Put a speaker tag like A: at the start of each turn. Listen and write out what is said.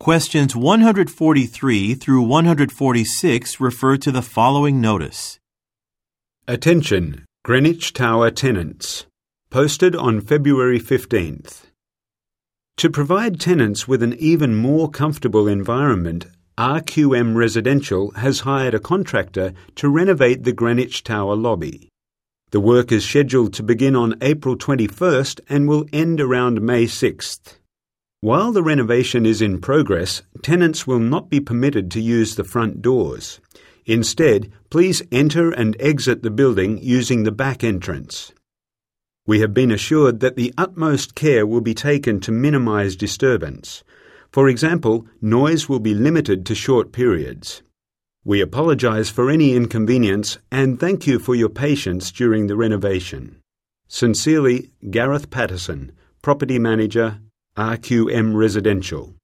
A: Questions 143 through 146 refer to the following notice.
B: Attention, Greenwich Tower tenants. Posted on February 15th. To provide tenants with an even more comfortable environment, RQM Residential has hired a contractor to renovate the Greenwich Tower lobby. The work is scheduled to begin on April 21st and will end around May 6th. While the renovation is in progress, tenants will not be permitted to use the front doors. Instead, please enter and exit the building using the back entrance. We have been assured that the utmost care will be taken to minimize disturbance. For example, noise will be limited to short periods. We apologize for any inconvenience and thank you for your patience during the renovation. Sincerely, Gareth Patterson, Property Manager, RQM Residential.